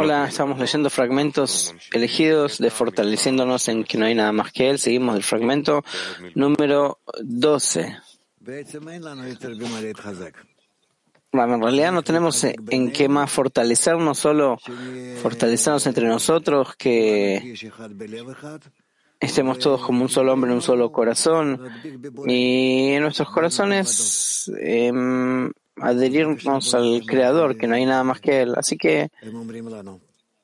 Hola, estamos leyendo fragmentos elegidos de fortaleciéndonos en que no hay nada más que Él. Seguimos el fragmento número 12. Bueno, en realidad no tenemos en qué más fortalecernos, solo fortalecernos entre nosotros, que estemos todos como un solo hombre, un solo corazón, y en nuestros corazones em, adherirnos al Creador, que no hay nada más que Él. Así que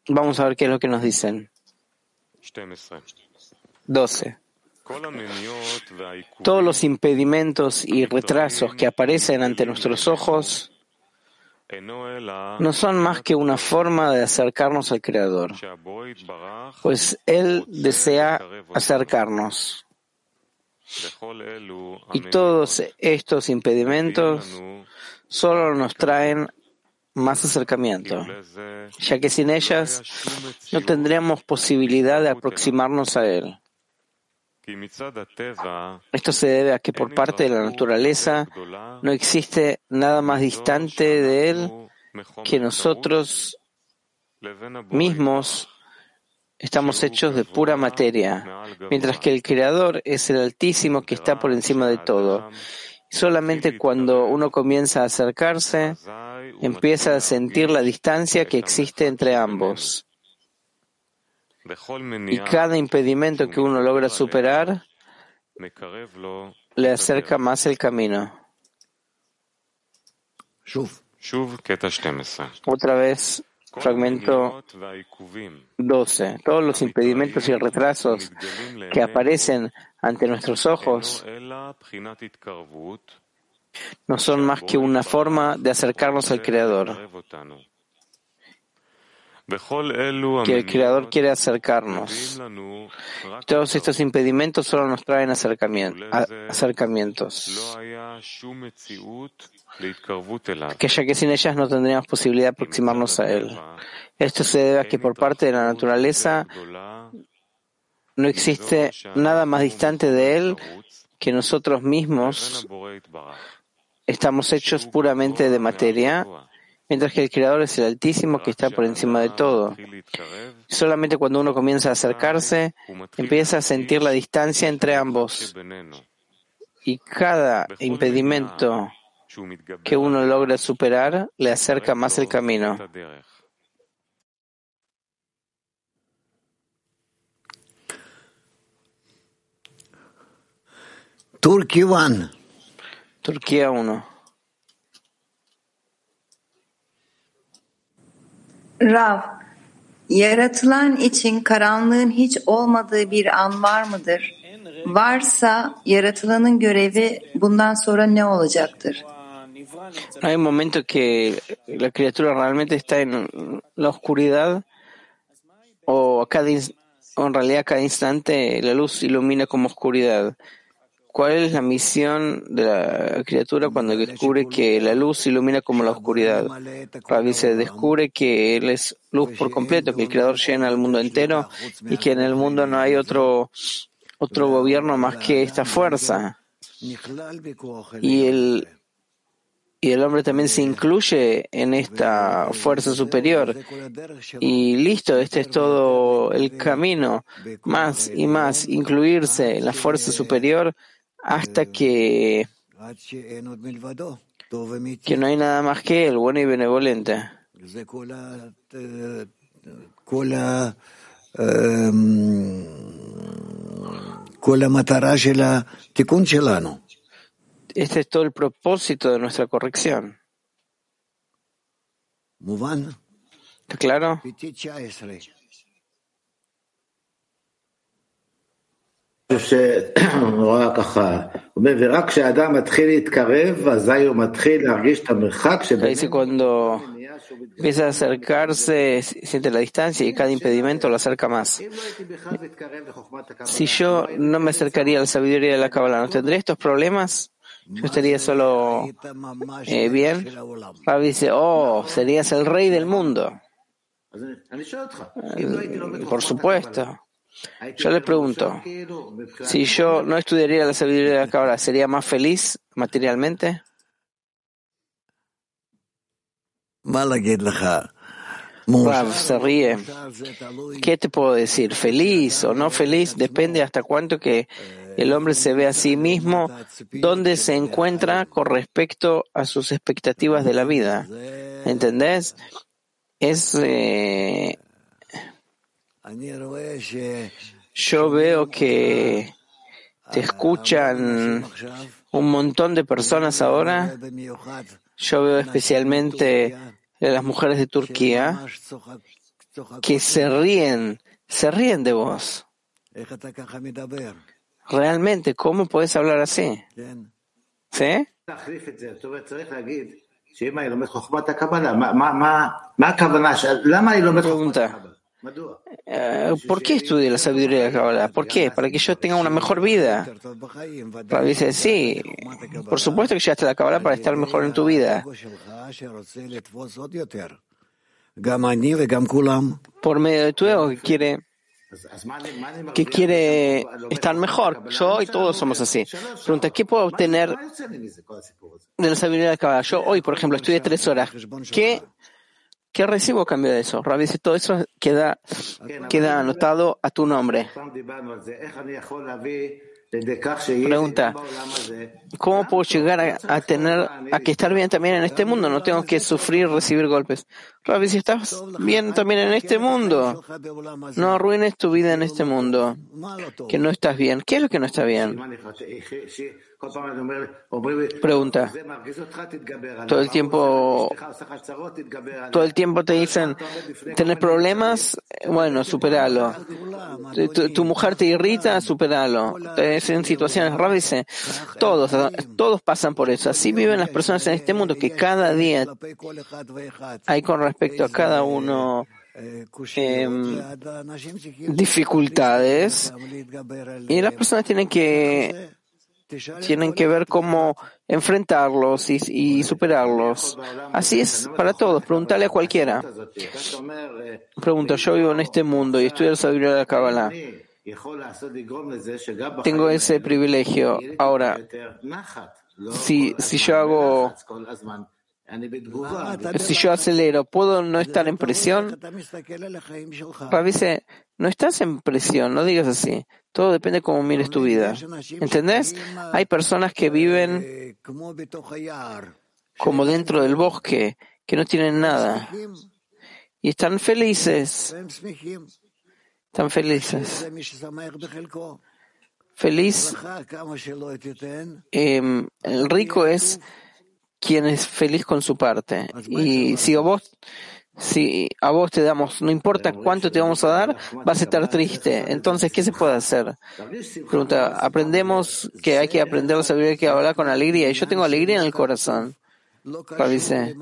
vamos a ver qué es lo que nos dicen. 12. Todos los impedimentos y retrasos que aparecen ante nuestros ojos no son más que una forma de acercarnos al Creador, pues Él desea acercarnos. Y todos estos impedimentos solo nos traen más acercamiento, ya que sin ellas no tendríamos posibilidad de aproximarnos a Él. Esto se debe a que por parte de la naturaleza no existe nada más distante de Él que nosotros mismos estamos hechos de pura materia, mientras que el Creador es el Altísimo que está por encima de todo. Solamente cuando uno comienza a acercarse, empieza a sentir la distancia que existe entre ambos. Y cada impedimento que uno logra superar le acerca más el camino. Otra vez, fragmento 12. Todos los impedimentos y retrasos que aparecen ante nuestros ojos no son más que una forma de acercarnos al Creador que el Creador quiere acercarnos. Todos estos impedimentos solo nos traen acercamientos. Que ya que sin ellas no tendríamos posibilidad de aproximarnos a Él. Esto se debe a que por parte de la naturaleza no existe nada más distante de Él que nosotros mismos estamos hechos puramente de materia mientras que el Creador es el Altísimo que está por encima de todo. Solamente cuando uno comienza a acercarse, empieza a sentir la distancia entre ambos. Y cada impedimento que uno logra superar le acerca más el camino. Turquía 1. Rav, yaratılan için karanlığın hiç olmadığı bir an var mıdır? Varsa yaratılanın görevi bundan sonra ne olacaktır? Hay un momento que la criatura realmente está en la oscuridad o, cada, o en realidad cada instante la luz ilumina como oscuridad. ¿Cuál es la misión de la criatura cuando descubre que la luz ilumina como la oscuridad? Rabbi se descubre que Él es luz por completo, que el Creador llena el mundo entero y que en el mundo no hay otro, otro gobierno más que esta fuerza. Y el, y el hombre también se incluye en esta fuerza superior. Y listo, este es todo el camino. Más y más incluirse en la fuerza superior hasta que, que no hay nada más que el bueno y benevolente. Este es todo el propósito de nuestra corrección. ¿Está claro? Dice, cuando empieza a acercarse, siente la distancia y cada impedimento lo acerca más. Si yo no me acercaría a la sabiduría de la Kabbalah, ¿no tendría estos problemas? Yo estaría solo eh, bien. Rabbi dice, oh, serías el rey del mundo. Por supuesto. Yo le pregunto, si yo no estudiaría la sabiduría de la cabra, ¿sería más feliz materialmente? Rav se ríe. ¿Qué te puedo decir? ¿Feliz o no feliz? Depende hasta cuánto que el hombre se ve a sí mismo, dónde se encuentra con respecto a sus expectativas de la vida. ¿Entendés? Es. Eh, yo veo que te escuchan un montón de personas ahora. Yo veo especialmente las mujeres de Turquía que se ríen, se ríen de vos. Realmente, ¿cómo puedes hablar así? ¿Sí? Pregunta. Eh, ¿Por qué estudio la sabiduría de la Kabbalah? ¿Por qué? Para que yo tenga una mejor vida. Rabbi dice, sí, por supuesto que llegaste a la Kabbalah para estar mejor en tu vida. Por medio de tu ego que quiere que quiere estar mejor. Yo y todos somos así. Pregunta, ¿qué puedo obtener de la sabiduría de la Kabbalah? Yo hoy, por ejemplo, estudié tres horas. ¿Qué ¿Qué recibo a cambio de eso? Rabbi dice, todo eso queda, queda anotado a tu nombre. Pregunta, ¿cómo puedo llegar a, tener, a que estar bien también en este mundo? No tengo que sufrir, recibir golpes. Rabbi, si estás bien también en este mundo, no arruines tu vida en este mundo, que no estás bien. ¿Qué es lo que no está bien? Pregunta. Todo el tiempo, todo el tiempo te dicen, ¿tenés problemas? Bueno, superalo. Tu, mujer te irrita, superalo. En situaciones raras, todos, todos pasan por eso. Así viven las personas en este mundo, que cada día hay con respecto a cada uno em, dificultades y las personas tienen que tienen que ver cómo enfrentarlos y, superarlos. Así es para todos. Preguntarle a cualquiera. Pregunta, yo vivo en este mundo y estudio la sabiduría de la Kabbalah. Tengo ese privilegio. Ahora, si, si yo hago si yo acelero, ¿puedo no estar en presión? dice, no estás en presión, no digas así. Todo depende de cómo mires tu vida. ¿Entendés? Hay personas que viven como dentro del bosque, que no tienen nada. Y están felices. Están felices. Feliz. Em, el rico es quien es feliz con su parte. Y si a vos, si a vos te damos, no importa cuánto te vamos a dar, vas a estar triste. Entonces, ¿qué se puede hacer? Pregunta, aprendemos que hay que aprender a saber que hablar con alegría. Y yo tengo alegría en el corazón. Dice,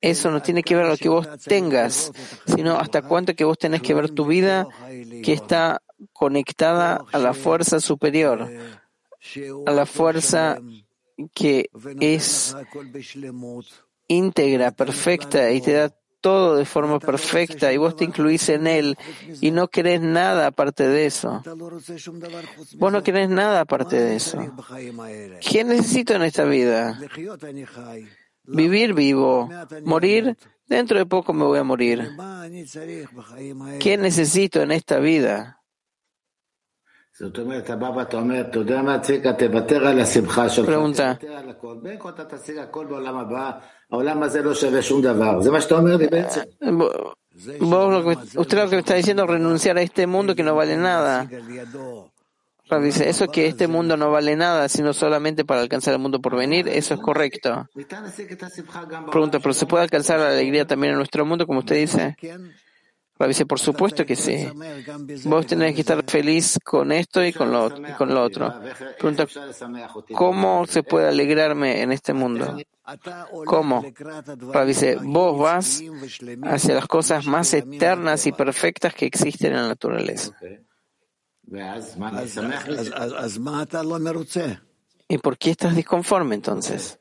eso no tiene que ver lo que vos tengas, sino hasta cuánto que vos tenés que ver tu vida que está conectada a la fuerza superior, a la fuerza que es íntegra, perfecta y te da todo de forma perfecta y vos te incluís en él y no querés nada aparte de eso. Vos no querés nada aparte de eso. ¿Qué necesito en esta vida? Vivir vivo, morir, dentro de poco me voy a morir. ¿Qué necesito en esta vida? Pregunta. usted lo que me está diciendo renunciar a este mundo que no vale nada. Dice, eso que este mundo no vale nada, sino solamente para alcanzar el mundo por venir, eso es correcto. Pregunta, ¿pero se puede alcanzar la alegría también en nuestro mundo, como usted dice? Dice, por supuesto que sí. Vos tenés que estar feliz con esto y con lo, con lo otro. Pregunta, ¿cómo se puede alegrarme en este mundo? ¿Cómo? dice, vos vas hacia las cosas más eternas y perfectas que existen en la naturaleza. ¿Y por qué estás disconforme entonces?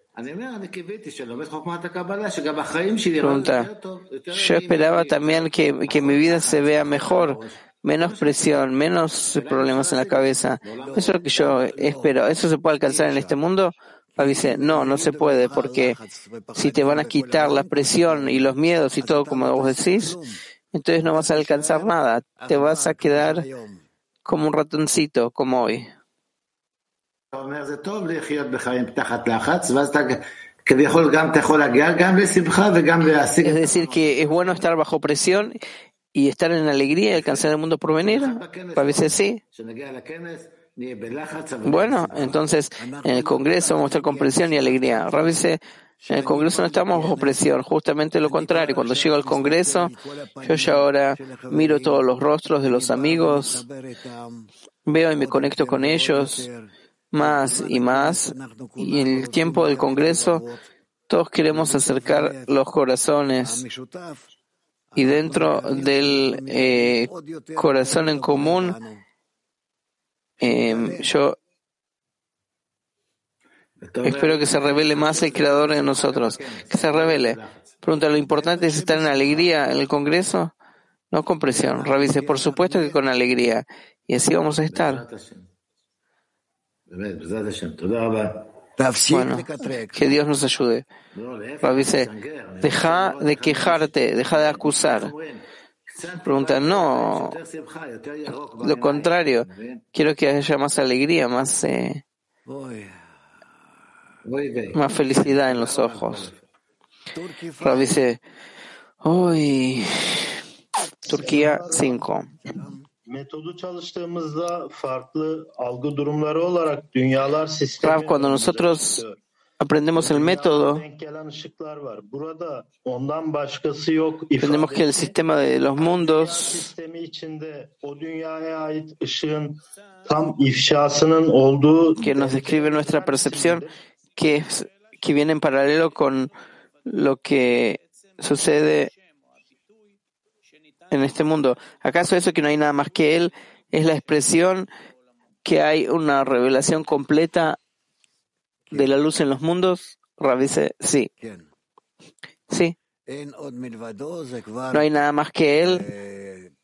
Pregunta, yo esperaba también que, que mi vida se vea mejor, menos presión, menos problemas en la cabeza. Eso es lo que yo espero. ¿Eso se puede alcanzar en este mundo? Dice, no, no se puede, porque si te van a quitar la presión y los miedos y todo como vos decís, entonces no vas a alcanzar nada, te vas a quedar como un ratoncito, como hoy. Es decir, que es bueno estar bajo presión y estar en alegría y alcanzar el mundo por venir. A veces sí. Bueno, entonces en el Congreso vamos a estar con presión y alegría. Veces en el Congreso no estamos bajo presión, justamente lo contrario. Cuando llego al Congreso, yo ya ahora miro todos los rostros de los amigos, veo y me conecto con ellos más y más. Y en el tiempo del Congreso, todos queremos acercar los corazones. Y dentro del eh, corazón en común, eh, yo espero que se revele más el Creador en nosotros, que se revele. Pregunta, ¿lo importante es estar en alegría en el Congreso? No con presión. Revise, por supuesto que con alegría. Y así vamos a estar. Bueno, que Dios nos ayude. Dice, deja de quejarte, deja de acusar. Pregunta, no, lo contrario, quiero que haya más alegría, más, eh, más felicidad en los ojos. dice, hoy, Turquía 5. Cuando nosotros aprendemos el método, entendemos que el sistema de los mundos que nos describe nuestra percepción, que, que viene en paralelo con lo que sucede en este mundo. ¿Acaso eso que no hay nada más que Él es la expresión que hay una revelación completa de la luz en los mundos? Rav dice, sí. Sí. No hay nada más que Él.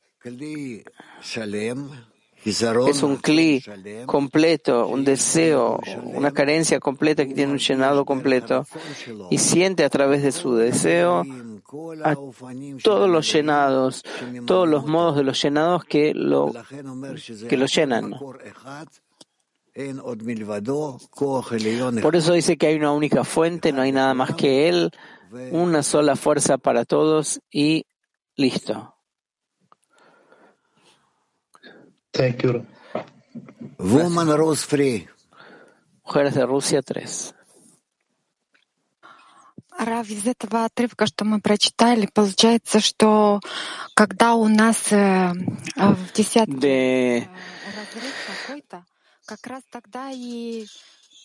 Es un cli completo, un deseo, una carencia completa que tiene un llenado completo y siente a través de su deseo a todos los llenados, todos los modos de los llenados que lo, que lo llenan. Por eso dice que hay una única fuente, no hay nada más que Él, una sola fuerza para todos y listo. Woman Rose Free. Mujeres de Rusia 3. Рав, из этого отрывка, что мы прочитали, получается, что когда у нас э, в десятке de... разрыв какой-то, как раз тогда и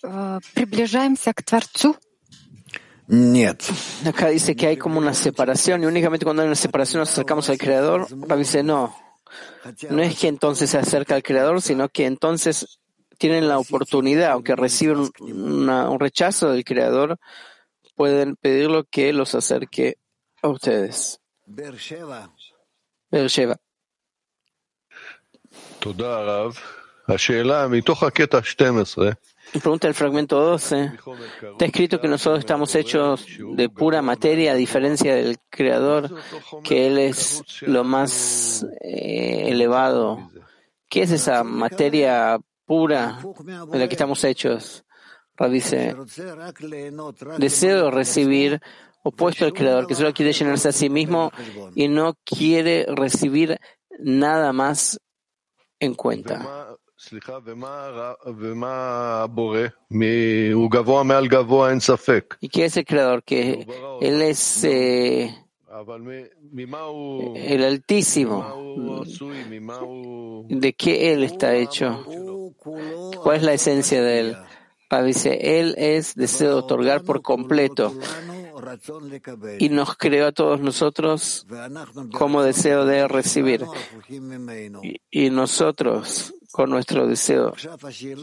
э, приближаемся к Творцу. Нет. Acá dice que hay como una separación y únicamente cuando hay una separación nos acercamos al Creador. Rav dice no. No es que entonces se acerca al Creador, sino que entonces tienen la oportunidad, aunque reciben una, un rechazo del Creador, pueden pedirlo que los acerque a ustedes. Beersheba. Beersheba. תודה הרב. השאלה, מתוך הקטע 12, Pregunta el fragmento 12. Está escrito que nosotros estamos hechos de pura materia, a diferencia del Creador, que Él es lo más eh, elevado. ¿Qué es esa materia pura de la que estamos hechos? Dice, deseo recibir opuesto al Creador, que solo quiere llenarse a sí mismo y no quiere recibir nada más en cuenta. Y que es el creador, que él es eh, el altísimo. ¿De qué él está hecho? ¿Cuál es la esencia de él? dice, él es deseo de otorgar por completo y nos creó a todos nosotros como deseo de recibir. Y nosotros con nuestro deseo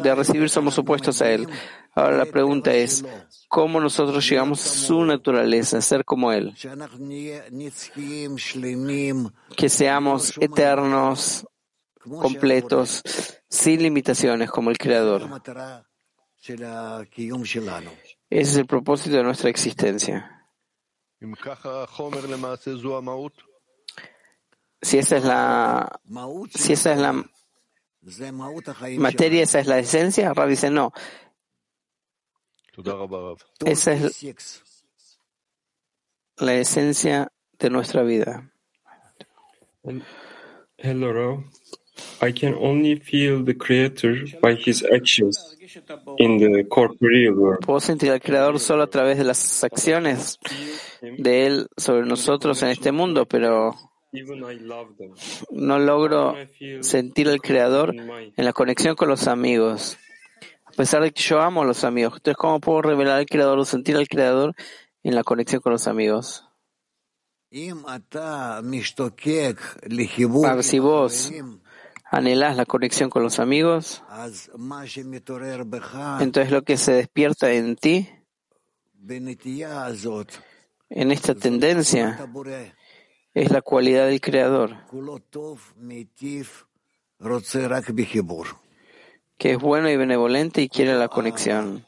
de recibir somos opuestos a Él. Ahora la pregunta es, ¿cómo nosotros llegamos a su naturaleza, a ser como Él? Que seamos eternos, completos, sin limitaciones como el Creador. Ese es el propósito de nuestra existencia. Si esa es la, si esa es la materia, esa es la esencia? Rab dice, no. Esa es la esencia de nuestra vida. Hello, Rob. I can only feel the creator by his actions in the corporeal world. Puedo sentir al creador solo a través de las acciones de él sobre nosotros en este mundo, pero no logro sentir al Creador en la conexión con los amigos. A pesar de que yo amo a los amigos. Entonces, ¿cómo puedo revelar al Creador o sentir al Creador en la conexión con los amigos? Pero si vos anhelás la conexión con los amigos, entonces lo que se despierta en ti, en esta tendencia, es la cualidad del Creador, כולו טוב, מיטיב, רוצה רק בחיבור. que es bueno y benevolente y quiere la conexión,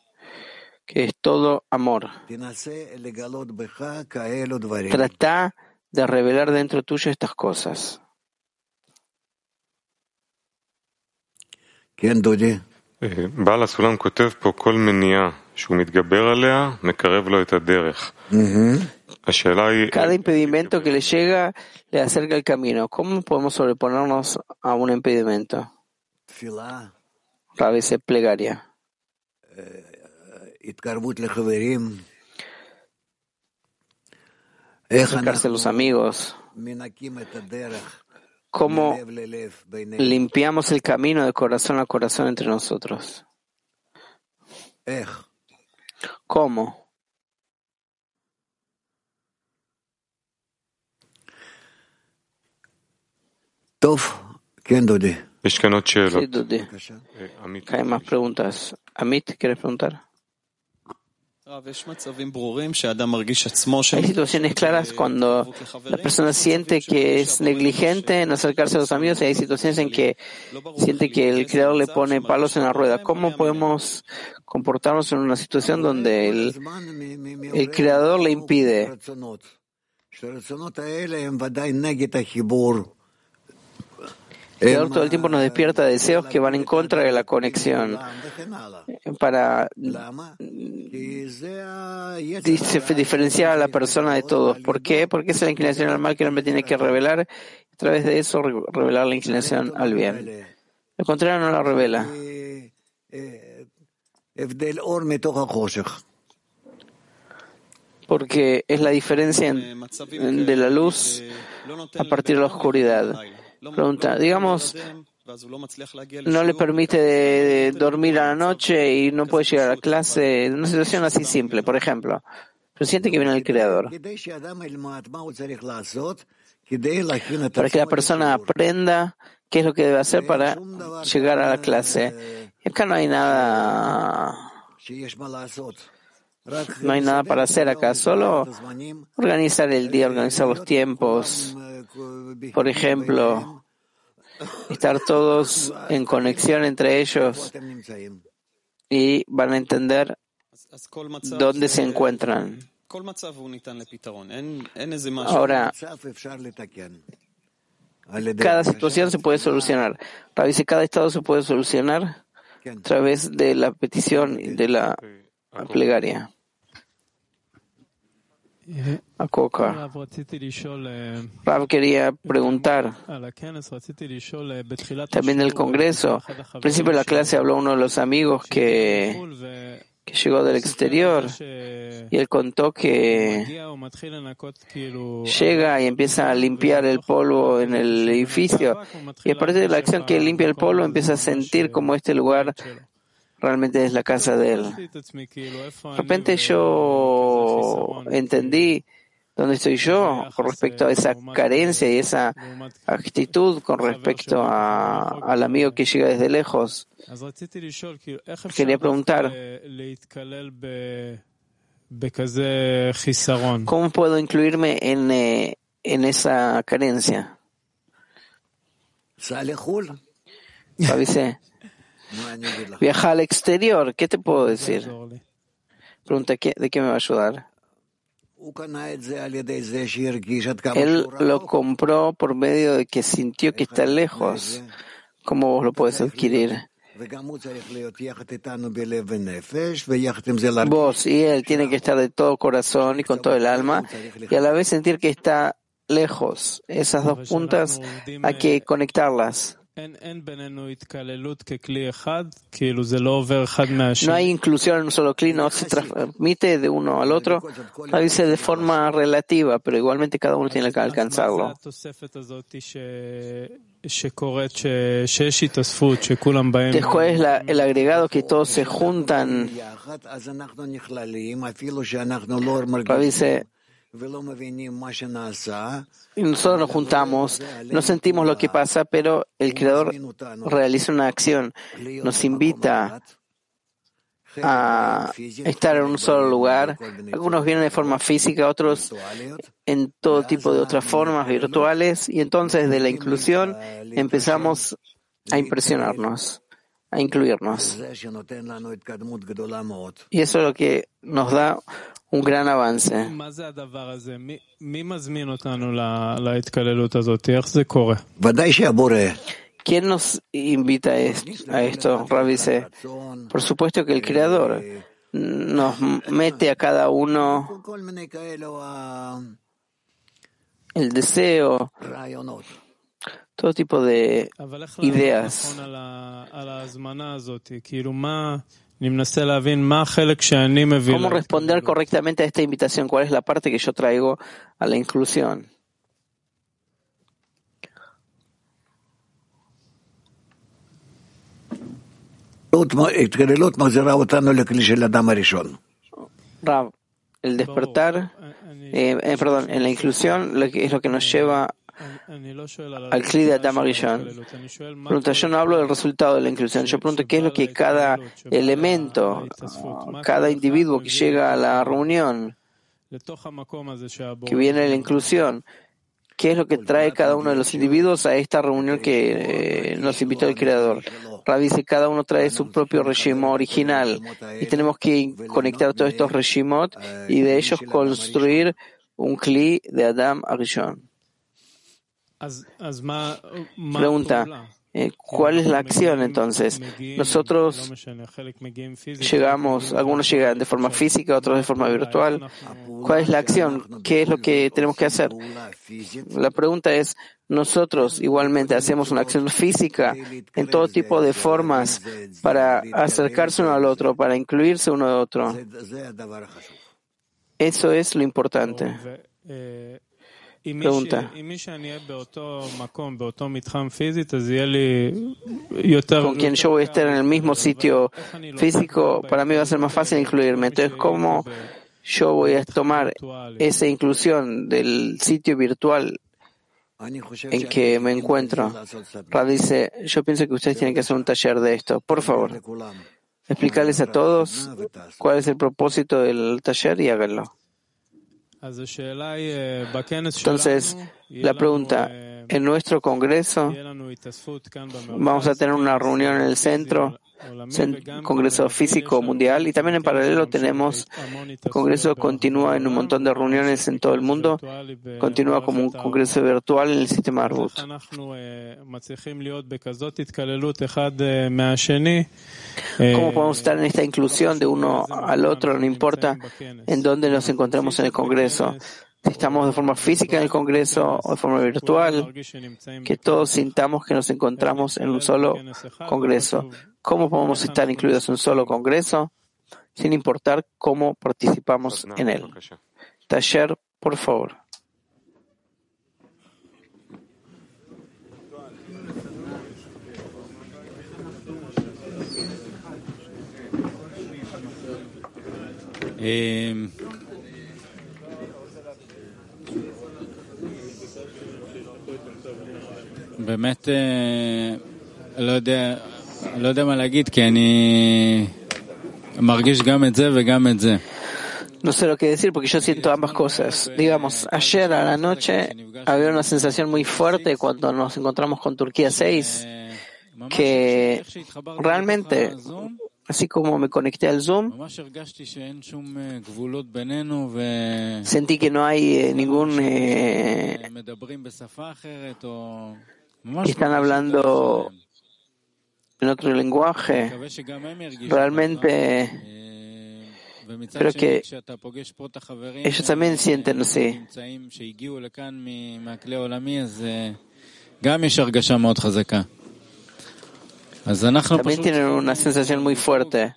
que es todo amor. תנסה לגלות בך כאלו דברים. Trata de revelar dentro tuyo estas cosas. כן, דודי? אה, בעל הסולם כותב פה כל מניעה שהוא מתגבר עליה, מקרב לו את הדרך. Eh, Cada eh, impedimento que le eh, llega le acerca el camino. ¿Cómo podemos sobreponernos a un impedimento? A veces plegaria. Acercarse los amigos. ¿Cómo limpiamos el camino de corazón a corazón entre nosotros? ¿Cómo? Sí, Dudi. Hay más preguntas. Amit, ¿quieres preguntar? Hay situaciones claras cuando la persona siente que es negligente en acercarse a los amigos y hay situaciones en que siente que el creador le pone palos en la rueda. ¿Cómo podemos comportarnos en una situación donde el, el creador le impide? El creador todo el tiempo nos despierta deseos que van en contra de la conexión para mm, diferenciar a la persona de todos. ¿Por qué? Porque es la inclinación al mal que el hombre tiene que revelar. A través de eso revelar la inclinación al bien. Lo contrario no la revela. Porque es la diferencia de la luz a partir de la oscuridad pregunta. Digamos, no le permite dormir a la noche y no puede llegar a la clase, una situación así simple, por ejemplo. Pero siente que viene el Creador. Para que la persona aprenda qué es lo que debe hacer para llegar a la clase. Y acá no hay nada. No hay nada para hacer acá, solo organizar el día, organizar los tiempos, por ejemplo, estar todos en conexión entre ellos y van a entender dónde se encuentran. Ahora, cada situación se puede solucionar. Dice, cada estado se puede solucionar a través de la petición y de la plegaria a Coca. Rav quería preguntar también del Congreso. Al principio de la clase habló uno de los amigos que, que llegó del exterior y él contó que llega y empieza a limpiar el polvo en el edificio y a partir de la acción que limpia el polvo empieza a sentir como este lugar realmente es la casa de él. De repente yo entendí dónde estoy yo con respecto a esa carencia y esa actitud con respecto al amigo que llega desde lejos. Quería preguntar. ¿Cómo puedo incluirme en, eh, en esa carencia? Fabice, Viaja al exterior, ¿qué te puedo decir? Pregunta, ¿de qué me va a ayudar? Él lo compró por medio de que sintió que está lejos. ¿Cómo vos lo puedes adquirir? Vos y él tienen que estar de todo corazón y con todo el alma y a la vez sentir que está lejos. Esas dos puntas hay que conectarlas. No hay inclusión en un solo clic, no se transmite de uno al otro, lo dice de forma relativa, pero igualmente cada uno tiene que alcanzarlo. Después es la, el agregado que todos se juntan. Lo dice, y nosotros nos juntamos, no sentimos lo que pasa, pero el Creador realiza una acción, nos invita a estar en un solo lugar. Algunos vienen de forma física, otros en todo tipo de otras formas virtuales, y entonces de la inclusión empezamos a impresionarnos, a incluirnos. Y eso es lo que nos da un gran avance. ¿Quién nos invita a esto, Rabice? Por supuesto que el Creador nos mete a cada uno el deseo, todo tipo de ideas. ¿Cómo responder correctamente a esta invitación? ¿Cuál es la parte que yo traigo a la inclusión? Rab, el despertar, eh, eh, perdón, en la inclusión es lo que nos lleva al Kli de Adam Arishon. yo no hablo del resultado de la inclusión. Yo pregunto qué es lo que cada elemento, ah, cada individuo que llega a la reunión, que viene de la inclusión, qué es lo que trae cada uno de los individuos a esta reunión que eh, nos invitó el Creador. Rabbi dice, cada uno trae su propio regimo original y tenemos que conectar todos estos regimot y de ellos construir un Kli de Adam Arishon. Pregunta, eh, ¿cuál es la acción entonces? Nosotros llegamos, algunos llegan de forma física, otros de forma virtual. ¿Cuál es la acción? ¿Qué es lo que tenemos que hacer? La pregunta es, nosotros igualmente hacemos una acción física en todo tipo de formas para acercarse uno al otro, para incluirse uno al otro. Eso es lo importante. Pregunta. Con quien yo voy a estar en el mismo sitio físico, para mí va a ser más fácil incluirme. Entonces, ¿cómo yo voy a tomar esa inclusión del sitio virtual en que me encuentro? Rab dice, yo pienso que ustedes tienen que hacer un taller de esto. Por favor, explicarles a todos cuál es el propósito del taller y háganlo. Entonces, la pregunta, en nuestro Congreso vamos a tener una reunión en el centro Congreso Físico Mundial y también en paralelo tenemos el Congreso continúa en un montón de reuniones en todo el mundo, continúa como un Congreso virtual en el sistema Arbut. ¿Cómo podemos estar en esta inclusión de uno al otro? No importa en dónde nos encontremos en el Congreso si estamos de forma física en el Congreso o de forma virtual, que todos sintamos que nos encontramos en un solo Congreso. ¿Cómo podemos estar incluidos en un solo Congreso? Sin importar cómo participamos en él. בבקשה. Taller, por favor. אמ, באמת אה, לא יודע, לא יודע מה להגיד, כי אני מרגיש גם את זה וגם את זה. No sé lo que decir porque yo siento ambas cosas. Digamos, ayer a la noche había una sensación muy fuerte cuando nos encontramos con Turquía 6. que realmente, así como me conecté al Zoom, sentí que no hay eh, ningún... eh, que están hablando en otro lenguaje. Realmente creo que ellos también sienten así. También tienen una sensación muy fuerte.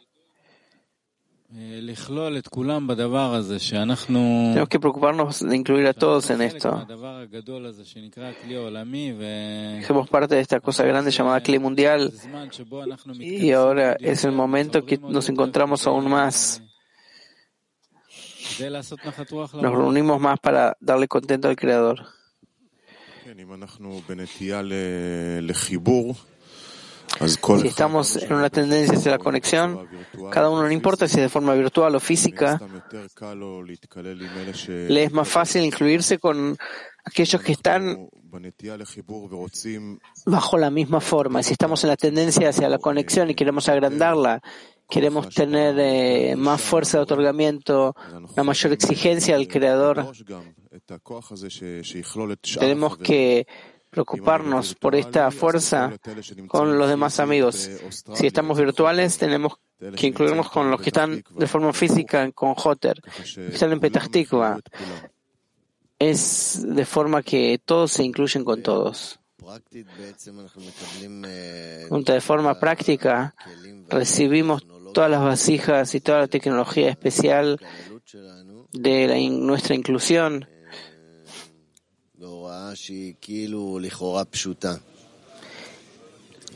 Tenemos que preocuparnos de incluir a todos en esto. Somos parte de esta cosa grande llamada Cli Mundial y ahora es el momento que nos encontramos aún más. Nos reunimos más para darle contento al Creador. Si estamos en una tendencia hacia la conexión, cada uno no importa si de forma virtual o física, le es más fácil incluirse con aquellos que están bajo la misma forma. Si estamos en la tendencia hacia la conexión y queremos agrandarla, queremos tener eh, más fuerza de otorgamiento, una mayor exigencia al Creador, tenemos que preocuparnos por esta fuerza con los demás amigos. Si estamos virtuales, tenemos que incluirnos con los que están de forma física con Joter, que están en Petah Tikva. Es de forma que todos se incluyen con todos. De forma práctica, recibimos todas las vasijas y toda la tecnología especial de la in- nuestra inclusión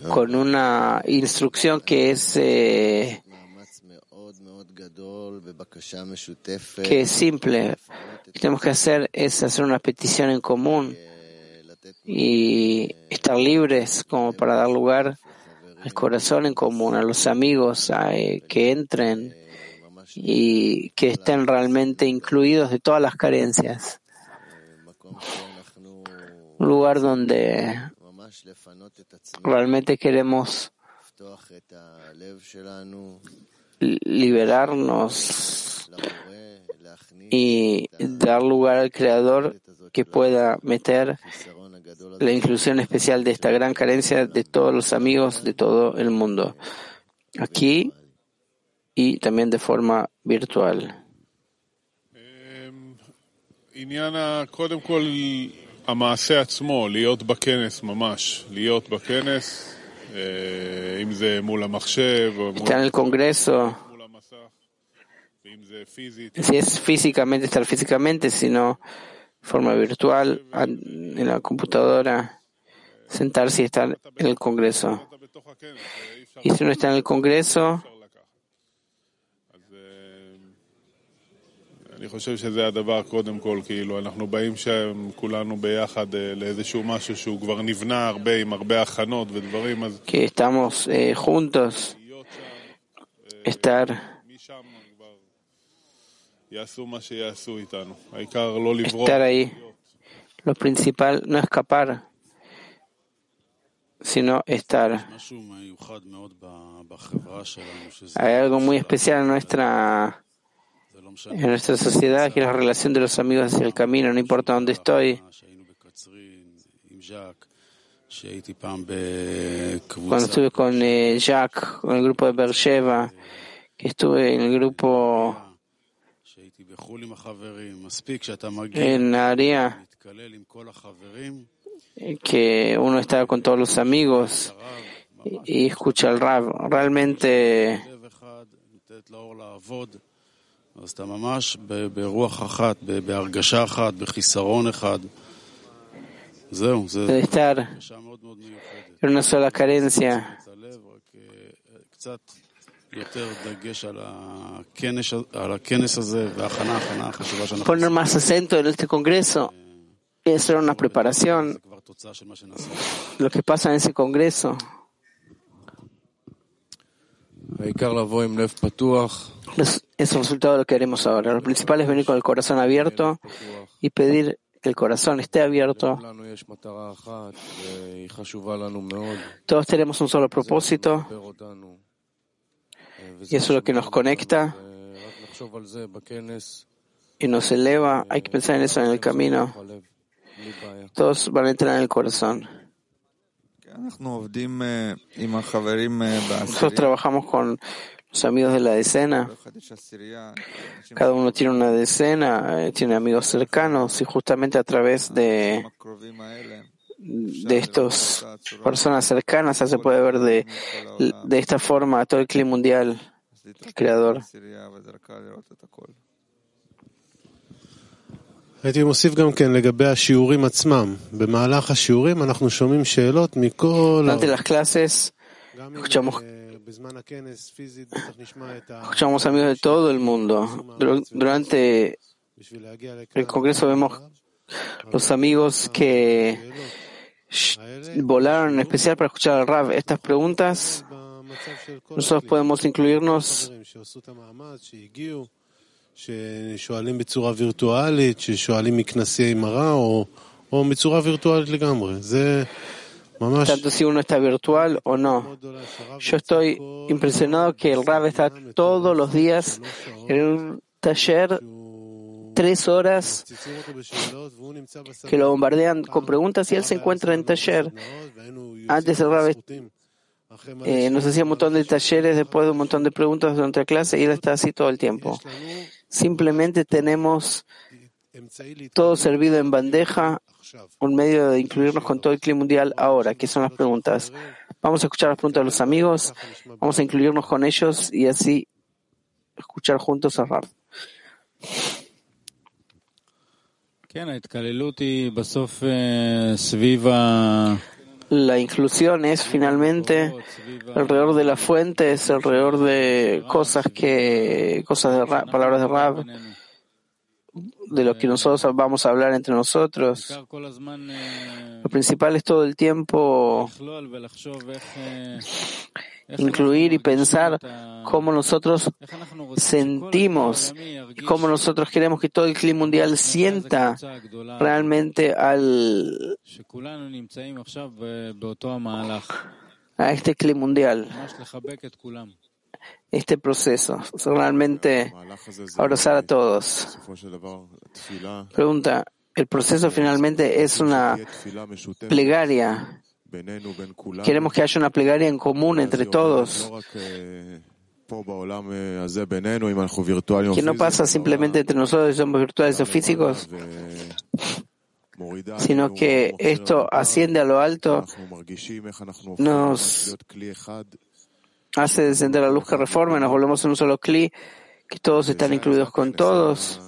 con una instrucción que es eh, que es simple. Lo que tenemos que hacer es hacer una petición en común y estar libres como para dar lugar al corazón en común, a los amigos a, eh, que entren y que estén realmente incluidos de todas las carencias. Un lugar donde realmente queremos li- liberarnos y dar lugar al Creador que pueda meter la inclusión especial de esta gran carencia de todos los amigos de todo el mundo, aquí y también de forma virtual. עניין, ה- קודם כל, המעשה עצמו, להיות בכנס ממש, להיות בכנס, אה, אם זה מול המחשב או מול Estar en el Congreso, מול המסך, ואם זה פיזית, si es físicamente, estar físicamente, sino de forma virtual, an- en la computadora, sentarse y estar en el Congreso. אתה בתוך הכנס, אה, אי אפשר Y si uno está en el Congreso, אני חושב שזה הדבר קודם כל, כאילו, אנחנו באים שם כולנו ביחד אה, לאיזשהו משהו שהוא כבר נבנה הרבה, עם הרבה הכנות ודברים, אז que estamos eh, juntos, להיות שם, estar משם כבר יעשו מה שיעשו איתנו. העיקר לא לברוח. estar ahí. Lo principal no escapar, sino estar. משהו מיוחד מאוד ב- בחברה שלנו, שזה Hay algo muy especial en nuestra, זה לא משנה en nuestra sociedad que la relación de los amigos hacia el camino, no importa dónde estoy. Cuando estuve con eh, Jack, con el grupo de Bersheva, que estuve en el grupo en área eh, que uno está con todos los amigos y escucha al Rab. Realmente אתה ממש ב- ברוח אחת, ב- בהרגשה אחת, בחיסרון אחד. זהו, זו de estar הרגשה מאוד מאוד מיוחדת. en una sola carencia. את הלב, רק אה, קצת יותר דגש על הכנס, על הכנס הזה וההכנה, ההכנה החשובה שאנחנו Poner más acento en este congreso y hacer una preparación. זה כבר תוצאה של מה שנעשה. Lo que pasa en ese congreso es el resultado de lo que haremos ahora. Lo principal es venir con el corazón abierto y pedir el corazón esté abierto. Todos tenemos un solo propósito y eso es lo que nos conecta y nos eleva. Hay que pensar en eso en el camino. Todos van a entrar en el corazón. Nosotros trabajamos con los amigos de la decena. Cada uno tiene una decena, eh, tiene amigos cercanos y justamente a través de, de estas personas cercanas se puede ver de, de esta forma todo el clima mundial, el creador. הייתי מוסיף גם כן לגבי השיעורים עצמם. במהלך השיעורים אנחנו שומעים שאלות מכל... Durante las clases escuchamos, escuchamos amigos de todo el mundo. Durante el Congreso vemos los amigos que volaron en especial para escuchar al Rav. Estas preguntas nosotros podemos incluirnos ששואלים בצורה וירטואלית, ששואלים מכנסי מראה, או, או בצורה וירטואלית לגמרי. זה ממש... Tanto si uno está virtual o no. Yo estoy impresionado que el Rab está todos los días en un taller tres horas que lo bombardean con preguntas y él se encuentra en taller. Antes el Rab eh, nos hacía un montón de talleres después de un montón de preguntas durante la clase y él está así todo el tiempo. Simplemente tenemos todo servido en bandeja, un medio de incluirnos con todo el clima mundial ahora, que son las preguntas. Vamos a escuchar las preguntas de los amigos, vamos a incluirnos con ellos y así escuchar juntos a Rab. La inclusión es finalmente alrededor de las fuentes, alrededor de cosas que, cosas de palabras de Rab, de lo que nosotros vamos a hablar entre nosotros. Lo principal es todo el tiempo incluir y pensar cómo nosotros sentimos cómo nosotros queremos que todo el clima mundial sienta realmente al a este clima mundial, este proceso, realmente abrazar a todos. Pregunta, ¿el proceso finalmente es una plegaria? Queremos que haya una plegaria en común entre todos. Que no pasa simplemente entre nosotros, somos virtuales o físicos, sino que esto asciende a lo alto, nos hace descender la luz que reforma, nos volvemos en un solo cli, que todos están incluidos con todos.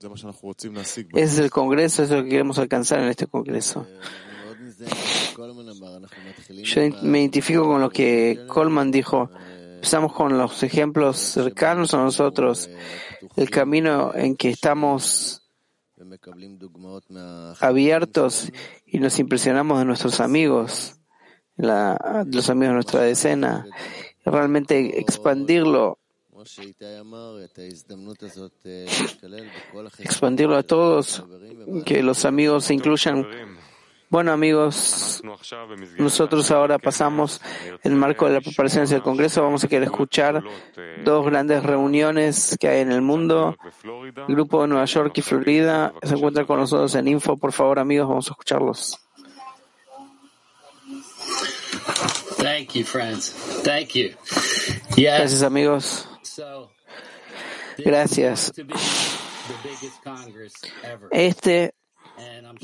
Ese es el Congreso, eso es lo que queremos alcanzar en este Congreso. Yo me identifico con lo que Coleman dijo. Empezamos con los ejemplos cercanos a nosotros, el camino en que estamos abiertos y nos impresionamos de nuestros amigos, la, los amigos de nuestra decena, realmente expandirlo, expandirlo a todos, que los amigos se incluyan bueno, amigos, nosotros ahora pasamos el marco de la preparación del Congreso. Vamos a querer escuchar dos grandes reuniones que hay en el mundo. El grupo de Nueva York y Florida se encuentra con nosotros en Info. Por favor, amigos, vamos a escucharlos. Gracias, amigos. Gracias. Este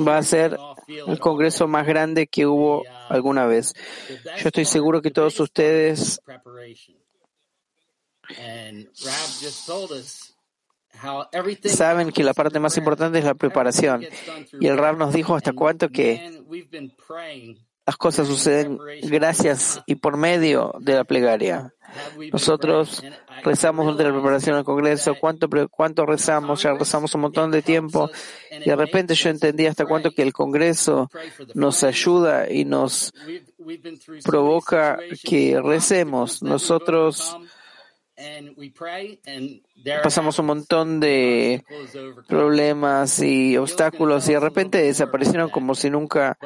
va a ser el congreso más grande que hubo alguna vez. Yo estoy seguro que todos ustedes saben que la parte más importante es la preparación. Y el Rab nos dijo hasta cuánto que las cosas suceden gracias y por medio de la plegaria. Nosotros rezamos durante la preparación del Congreso, cuánto, rezamos, ya rezamos un montón de tiempo y de repente yo entendí hasta cuánto que el Congreso nos ayuda y nos provoca que recemos. Nosotros pasamos un montón de problemas y obstáculos y de repente desaparecieron como si nunca,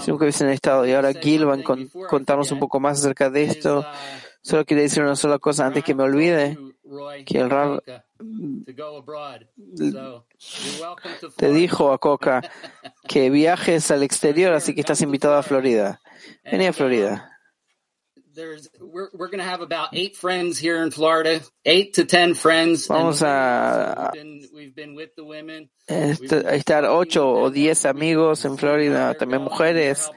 si nunca hubiesen estado. Y ahora Gil va a contarnos un poco más acerca de esto. Solo quería decir una sola cosa antes que me olvide, que el Rab te dijo a Coca que viajes al exterior, así que estás invitado a Florida. Vení a Florida. Vamos a we've been, we've been with the women. est- a estar ocho o diez amigos en Florida, también mujeres.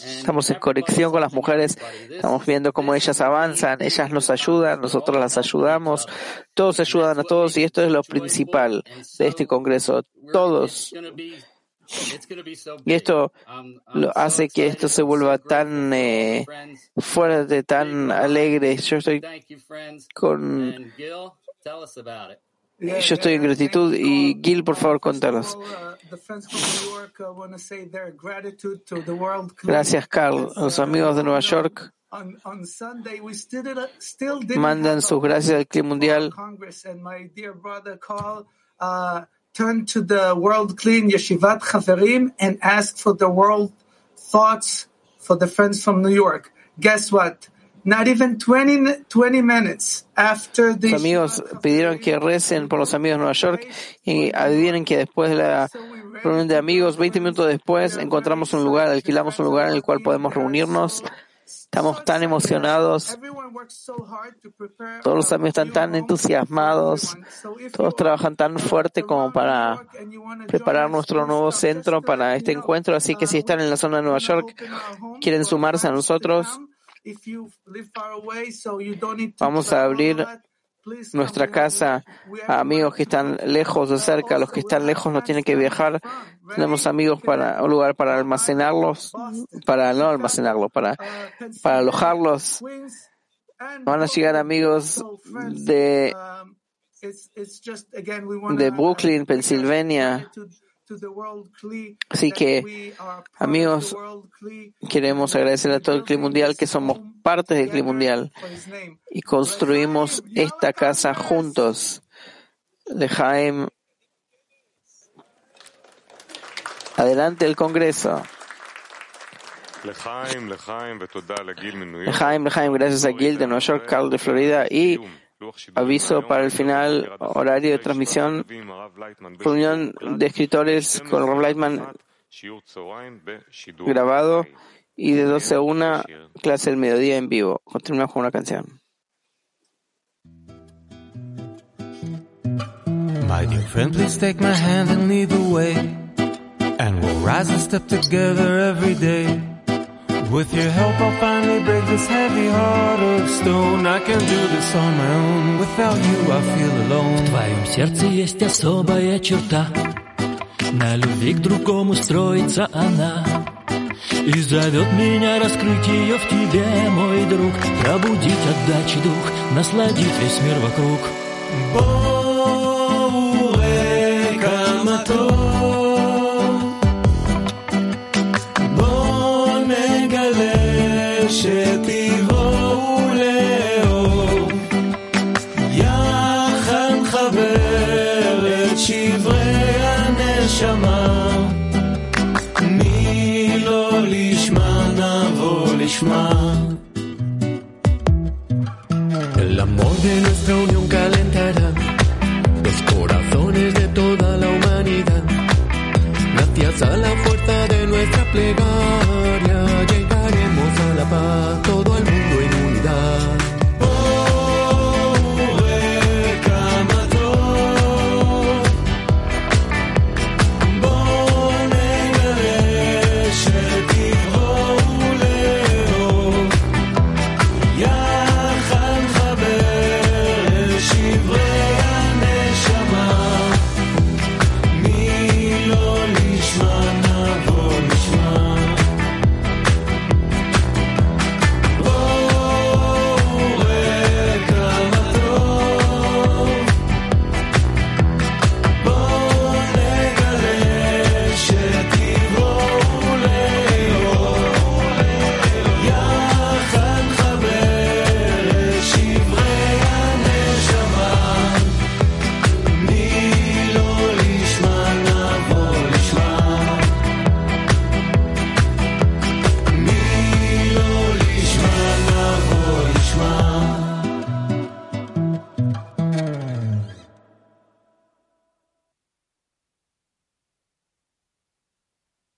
Estamos en conexión con las mujeres, estamos viendo cómo ellas avanzan, ellas nos ayudan, nosotros las ayudamos, todos ayudan a todos y esto es lo principal de este congreso, todos. Y esto lo hace que esto se vuelva tan eh, fuerte, tan alegre. Yo estoy con, it. yo estoy en gratitud y Gil, por favor, contanos. Gracias, Carl. Los amigos de Nueva York mandan sus gracias al clima mundial. Turned to the World Clean Yeshivat Chaverim and asked for the world thoughts for the friends from New York. Guess what? Not even 20, 20 minutes after the Los amigos pidieron que recen por los amigos de Nueva York y adivinen que después de la reunión de amigos, 20 minutos después, encontramos un lugar, alquilamos un lugar en el cual podemos reunirnos. Estamos tan emocionados. Todos los amigos están tan entusiasmados. Todos trabajan tan fuerte como para preparar nuestro nuevo centro para este encuentro. Así que si están en la zona de Nueva York, quieren sumarse a nosotros, vamos a abrir nuestra casa a amigos que están lejos o cerca. Los que están lejos no tienen que viajar. Tenemos amigos para un lugar para almacenarlos, para no almacenarlos, para, para alojarlos. Van a llegar amigos de, de Brooklyn, Pensilvania. Así que, amigos, queremos agradecer a todo el Clima Mundial que somos parte del Clima Mundial y construimos esta casa juntos. Lejaim, adelante el Congreso. Lejaim, Lejaim, gracias a Gil de Nueva York, Carlos de Florida y aviso para el final, horario de transmisión, reunión de escritores con Rob Lightman grabado y de 12 a 1 clase del mediodía en vivo. Continuamos con una canción. My dear friend, please take my hand and lead the way. And we'll rise and step together every day. With your help, I'll finally break this heavy heart of stone. I can do this on my own. Without you, I feel alone. В твоем сердце есть особая черта. На любви к другому строится она. И зовет меня раскрыть ее в тебе, мой друг. Пробудить отдачи дух, насладить весь мир вокруг. Боуэ, каматор. de nuestra plegaria llegaremos a la paz.